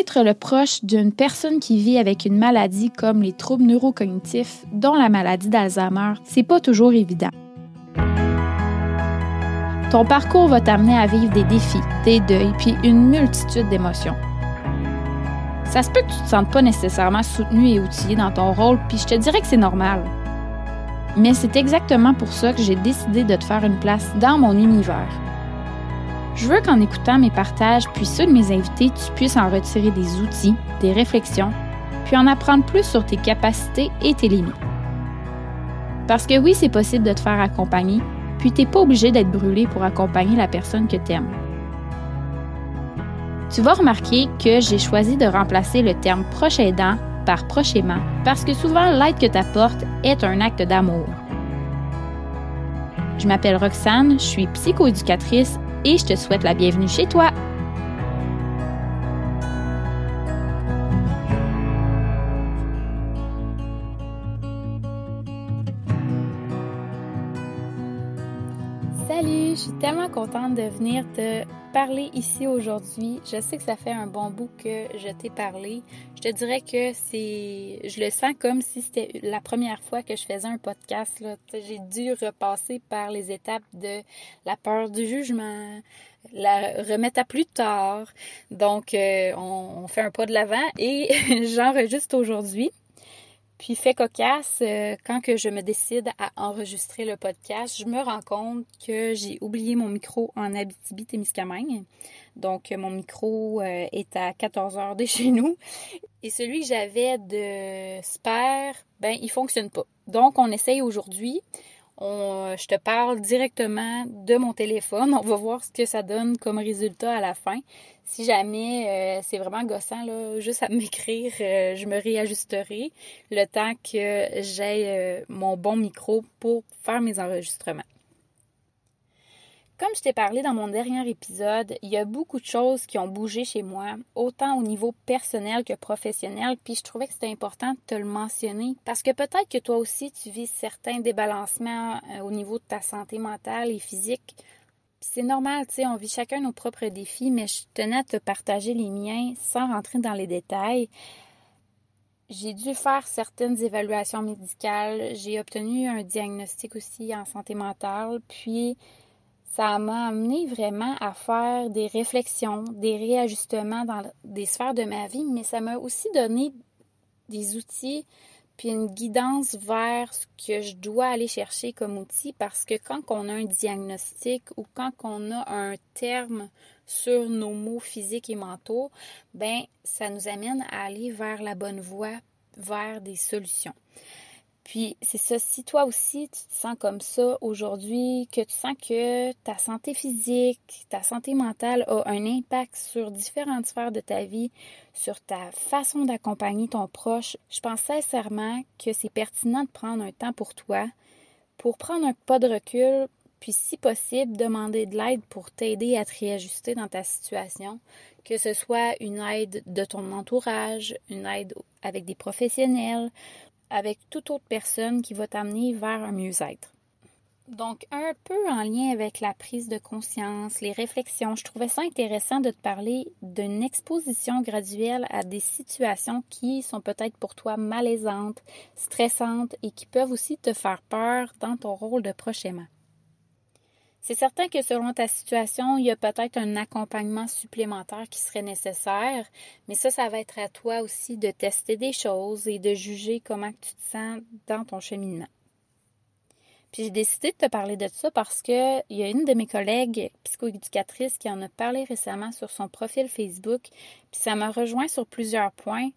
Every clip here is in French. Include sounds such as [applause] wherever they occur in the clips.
Être le proche d'une personne qui vit avec une maladie comme les troubles neurocognitifs, dont la maladie d'Alzheimer, c'est pas toujours évident. Ton parcours va t'amener à vivre des défis, des deuils, puis une multitude d'émotions. Ça se peut que tu te sentes pas nécessairement soutenu et outillé dans ton rôle, puis je te dirais que c'est normal. Mais c'est exactement pour ça que j'ai décidé de te faire une place dans mon univers. Je veux qu'en écoutant mes partages puis ceux de mes invités, tu puisses en retirer des outils, des réflexions, puis en apprendre plus sur tes capacités et tes limites. Parce que oui, c'est possible de te faire accompagner, puis t'es pas obligé d'être brûlé pour accompagner la personne que t'aimes. Tu vas remarquer que j'ai choisi de remplacer le terme proche aidant par proche aimant parce que souvent l'aide que tu apportes est un acte d'amour. Je m'appelle Roxane, je suis psychoéducatrice et je te souhaite la bienvenue chez toi. Suis tellement contente de venir te parler ici aujourd'hui. Je sais que ça fait un bon bout que je t'ai parlé. Je te dirais que c'est. Je le sens comme si c'était la première fois que je faisais un podcast. J'ai dû repasser par les étapes de la peur du jugement, la remettre à plus tard. Donc, euh, on, on fait un pas de l'avant et [laughs] j'enregistre aujourd'hui. Puis fait cocasse, euh, quand je me décide à enregistrer le podcast, je me rends compte que j'ai oublié mon micro en Abitibi-Témiscamingue. Donc mon micro euh, est à 14 heures de [laughs] chez nous et celui que j'avais de Spare, ben il fonctionne pas. Donc on essaye aujourd'hui on, je te parle directement de mon téléphone. [laughs] On va voir ce que ça donne comme résultat à la fin. Si jamais euh, c'est vraiment gossant, là, juste à [laughs] m'écrire, euh, je me réajusterai le temps que j'ai euh, mon bon micro pour faire mes enregistrements. Comme je t'ai parlé dans mon dernier épisode, il y a beaucoup de choses qui ont bougé chez moi, autant au niveau personnel que professionnel, puis je trouvais que c'était important de te le mentionner parce que peut-être que toi aussi tu vis certains débalancements euh, au niveau de ta santé mentale et physique. C'est normal, tu sais, on vit chacun nos propres défis, mais je tenais à te partager les miens sans rentrer dans les détails. J'ai dû faire certaines évaluations médicales, j'ai obtenu un diagnostic aussi en santé mentale, puis ça m'a amené vraiment à faire des réflexions, des réajustements dans des sphères de ma vie, mais ça m'a aussi donné des outils puis une guidance vers ce que je dois aller chercher comme outil parce que quand on a un diagnostic ou quand on a un terme sur nos mots physiques et mentaux, ben ça nous amène à aller vers la bonne voie, vers des solutions. Puis c'est ça, si toi aussi tu te sens comme ça aujourd'hui, que tu sens que ta santé physique, ta santé mentale a un impact sur différentes sphères de ta vie, sur ta façon d'accompagner ton proche, je pense sincèrement que c'est pertinent de prendre un temps pour toi, pour prendre un pas de recul, puis si possible, demander de l'aide pour t'aider à te réajuster dans ta situation, que ce soit une aide de ton entourage, une aide avec des professionnels avec toute autre personne qui va t'amener vers un mieux-être. Donc, un peu en lien avec la prise de conscience, les réflexions, je trouvais ça intéressant de te parler d'une exposition graduelle à des situations qui sont peut-être pour toi malaisantes, stressantes et qui peuvent aussi te faire peur dans ton rôle de prochainement. C'est certain que selon ta situation, il y a peut-être un accompagnement supplémentaire qui serait nécessaire, mais ça, ça va être à toi aussi de tester des choses et de juger comment tu te sens dans ton cheminement. Puis j'ai décidé de te parler de ça parce que il y a une de mes collègues psychoéducatrices qui en a parlé récemment sur son profil Facebook, puis ça m'a rejoint sur plusieurs points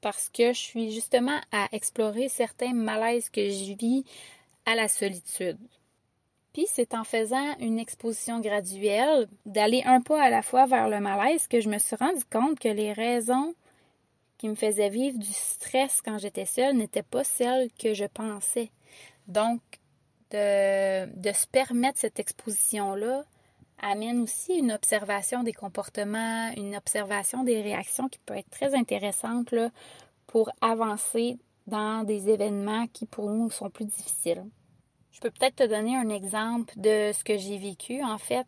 parce que je suis justement à explorer certains malaises que je vis à la solitude. C'est en faisant une exposition graduelle, d'aller un pas à la fois vers le malaise, que je me suis rendu compte que les raisons qui me faisaient vivre du stress quand j'étais seule n'étaient pas celles que je pensais. Donc, de, se permettre cette exposition-là amène aussi une observation des comportements, une observation des réactions qui peut être très intéressante pour avancer dans des événements qui pour nous sont plus difficiles. Je peux peut-être te donner un exemple de ce que j'ai vécu. En fait,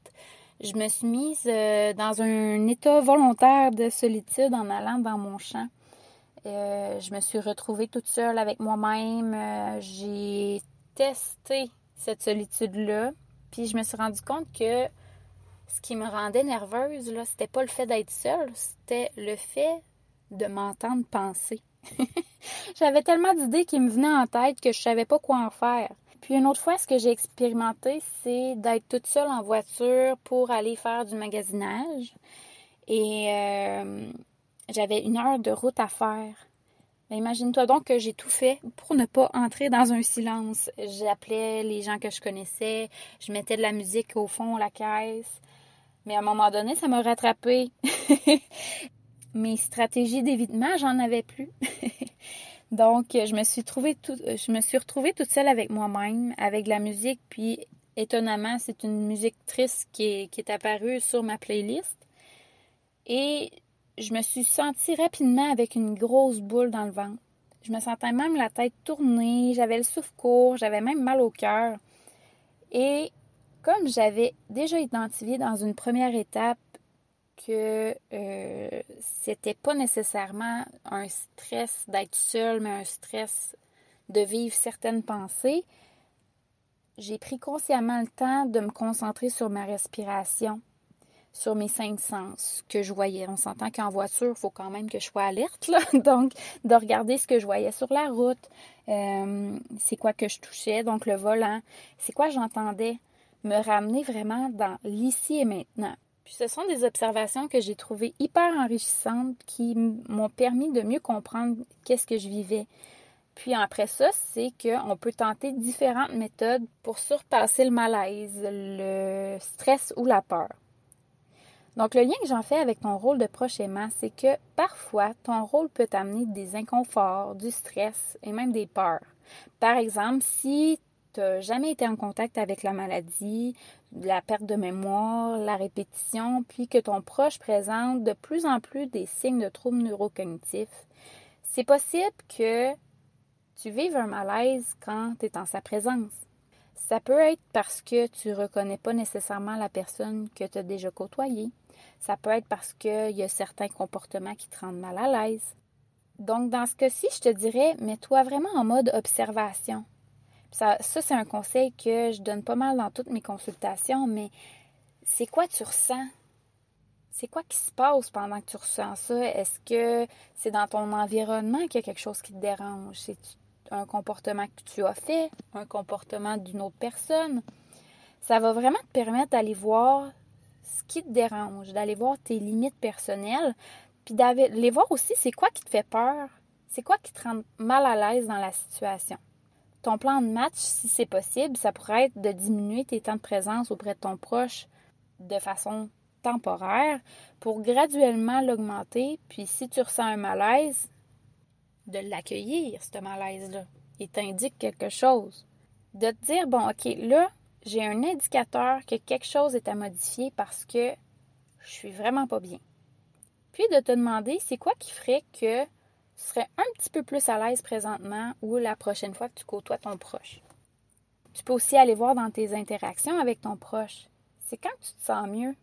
je me suis mise euh, dans un état volontaire de solitude en allant dans mon champ. Euh, je me suis retrouvée toute seule avec moi-même. Euh, j'ai testé cette solitude-là. Puis je me suis rendu compte que ce qui me rendait nerveuse, là, c'était pas le fait d'être seule, c'était le fait de m'entendre penser. [laughs] J'avais tellement d'idées qui me venaient en tête que je savais pas quoi en faire. Puis une autre fois, ce que j'ai expérimenté, c'est d'être toute seule en voiture pour aller faire du magasinage. Et euh, j'avais une heure de route à faire. Imagine-toi donc que j'ai tout fait pour ne pas entrer dans un silence. J'appelais les gens que je connaissais, je mettais de la musique au fond, la caisse. Mais à un moment donné, ça m'a rattrapé. [laughs] Mes stratégies d'évitement, j'en avais plus. [laughs] Donc, je me suis trouvée suis retrouvée toute seule avec moi-même, avec la musique, puis étonnamment, c'est une musique triste qui est, qui est apparue sur ma playlist. Et je me suis sentie rapidement avec une grosse boule dans le ventre. Je me sentais même la tête tournée, j'avais le souffle court, j'avais même mal au cœur. Et comme j'avais déjà identifié dans une première étape que euh, c'était pas nécessairement un stress d'être seul, mais un stress de vivre certaines pensées, j'ai pris consciemment le temps de me concentrer sur ma respiration, sur mes cinq sens que je voyais. On s'entend qu'en voiture, il faut quand même que je sois alerte, [laughs] donc de regarder ce que je voyais sur la route, euh, c'est quoi que je touchais, donc le volant, c'est quoi j'entendais, me ramener vraiment dans l'ici et maintenant ce sont des observations que j'ai trouvées hyper enrichissantes qui m'ont permis de mieux comprendre qu'est-ce que je vivais. Puis après ça, c'est qu'on peut tenter différentes méthodes pour surpasser le malaise, le stress ou la peur. Donc le lien que j'en fais avec ton rôle de proche c'est que parfois ton rôle peut t'amener des inconforts, du stress et même des peurs. Par exemple, si n'as jamais été en contact avec la maladie, la perte de mémoire, la répétition, puis que ton proche présente de plus en plus des signes de troubles neurocognitifs, c'est possible que tu vives un malaise quand tu es en sa présence. Ça peut être parce que tu ne reconnais pas nécessairement la personne que tu as déjà côtoyée. Ça peut être parce qu'il y a certains comportements qui te rendent mal à l'aise. Donc, dans ce cas-ci, je te dirais, mets-toi vraiment en mode observation. Ça, c'est un conseil que je donne pas mal dans toutes mes consultations, mais c'est quoi tu ressens? C'est quoi qui se passe pendant que tu ressens ça? Est-ce que c'est dans ton environnement qu'il y a quelque chose qui te dérange? C'est un comportement que tu as fait? Un comportement d'une autre personne? Ça va vraiment te permettre d'aller voir ce qui te dérange, d'aller voir tes limites personnelles, puis d'aller voir aussi c'est quoi qui te fait peur, c'est quoi qui te rend mal à l'aise dans la situation? Ton plan de match, si c'est possible, ça pourrait être de diminuer tes temps de présence auprès de ton proche de façon temporaire pour graduellement l'augmenter. Puis si tu ressens un malaise, de l'accueillir, ce malaise-là. Il t'indique quelque chose. De te dire, bon, OK, là, j'ai un indicateur que quelque chose est à modifier parce que je suis vraiment pas bien. Puis de te demander, c'est quoi qui ferait que tu serais un petit peu plus à l'aise présentement ou la prochaine fois que tu côtoies ton proche. Tu peux aussi aller voir dans tes interactions avec ton proche. C'est quand tu te sens mieux.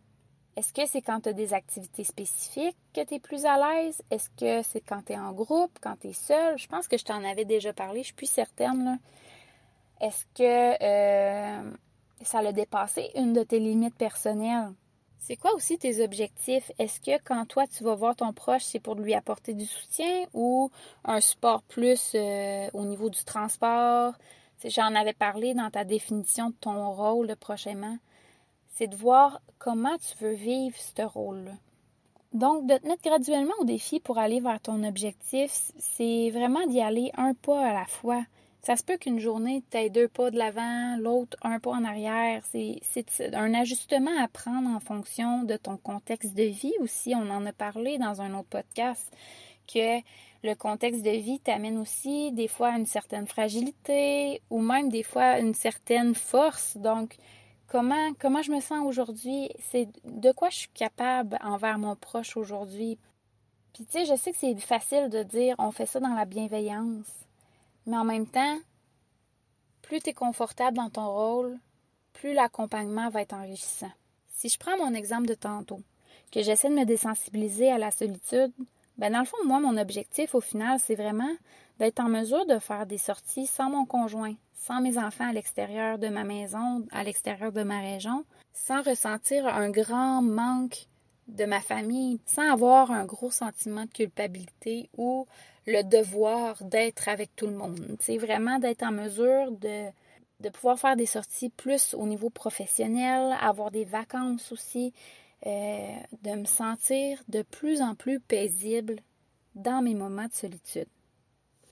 Est-ce que c'est quand tu as des activités spécifiques que tu es plus à l'aise? Est-ce que c'est quand tu es en groupe, quand tu es seul? Je pense que je t'en avais déjà parlé, je suis certaine. Est-ce que euh, ça l'a dépassé une de tes limites personnelles? C'est quoi aussi tes objectifs? Est-ce que quand toi tu vas voir ton proche, c'est pour lui apporter du soutien ou un support plus euh, au niveau du transport? J'en avais parlé dans ta définition de ton rôle prochainement. C'est de voir comment tu veux vivre ce rôle-là. Donc, de te mettre graduellement au défi pour aller vers ton objectif, c'est vraiment d'y aller un pas à la fois. Ça se peut qu'une journée, tu aies deux pas de l'avant, l'autre un pas en arrière. C'est un ajustement à prendre en fonction de ton contexte de vie aussi. On en a parlé dans un autre podcast que le contexte de vie t'amène aussi des fois à une certaine fragilité ou même des fois à une certaine force. Donc, comment, comment je me sens aujourd'hui? C'est de quoi je suis capable envers mon proche aujourd'hui? Puis, tu sais, je sais que c'est facile de dire on fait ça dans la bienveillance. Mais en même temps, plus tu es confortable dans ton rôle, plus l'accompagnement va être enrichissant. Si je prends mon exemple de tantôt, que j'essaie de me désensibiliser à la solitude, ben dans le fond, moi, mon objectif au final, c'est vraiment d'être en mesure de faire des sorties sans mon conjoint, sans mes enfants à l'extérieur de ma maison, à l'extérieur de ma région, sans ressentir un grand manque de ma famille, sans avoir un gros sentiment de culpabilité ou le devoir d'être avec tout le monde. C'est vraiment d'être en mesure de, de pouvoir faire des sorties plus au niveau professionnel, avoir des vacances aussi, euh, de me sentir de plus en plus paisible dans mes moments de solitude.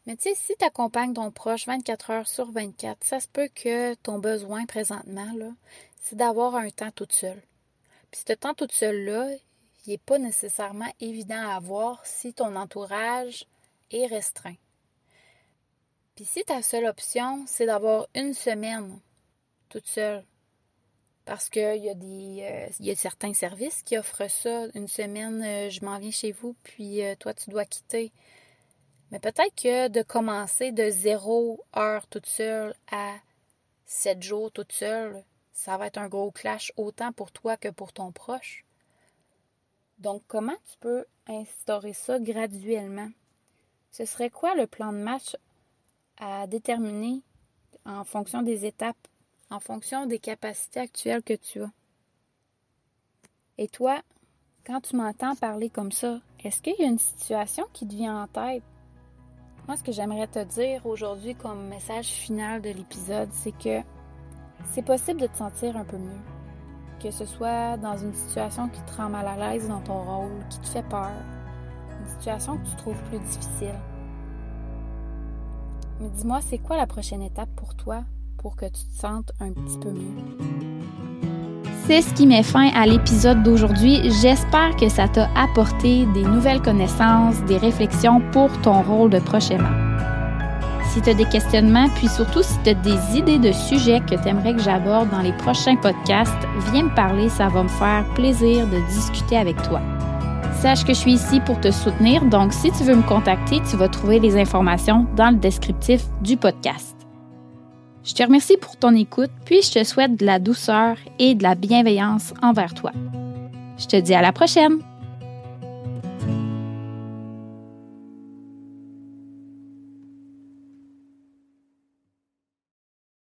Mais tu sais, si tu accompagnes ton proche 24 heures sur 24, ça se peut que ton besoin présentement, là, c'est d'avoir un temps toute seule. Puis ce temps toute seule-là, il n'est pas nécessairement évident à avoir si ton entourage est restreint. Puis si ta seule option, c'est d'avoir une semaine toute seule, parce qu'il y, a des, euh, y a certains services qui offrent ça. Une semaine, euh, je m'en viens chez vous, puis euh, toi, tu dois quitter. Mais peut-être que de commencer de zéro heure toute seule à sept jours toute seule, ça va être un gros clash autant pour toi que pour ton proche. Donc, comment tu peux instaurer ça graduellement? Ce serait quoi le plan de match à déterminer en fonction des étapes, en fonction des capacités actuelles que tu as? Et toi, quand tu m'entends parler comme ça, est-ce qu'il y a une situation qui te vient en tête? Moi, ce que j'aimerais te dire aujourd'hui comme message final de l'épisode, c'est que c'est possible de te sentir un peu mieux. Que ce soit dans une situation qui te rend mal à l'aise dans ton rôle, qui te fait peur, une situation que tu trouves plus difficile. Mais dis-moi, c'est quoi la prochaine étape pour toi pour que tu te sentes un petit peu mieux? C'est ce qui met fin à l'épisode d'aujourd'hui. J'espère que ça t'a apporté des nouvelles connaissances, des réflexions pour ton rôle de prochainement. Si tu as des questionnements, puis surtout si tu as des idées de sujets que tu aimerais que j'aborde dans les prochains podcasts, viens me parler, ça va me faire plaisir de discuter avec toi. Sache que je suis ici pour te soutenir, donc si tu veux me contacter, tu vas trouver les informations dans le descriptif du podcast. Je te remercie pour ton écoute, puis je te souhaite de la douceur et de la bienveillance envers toi. Je te dis à la prochaine!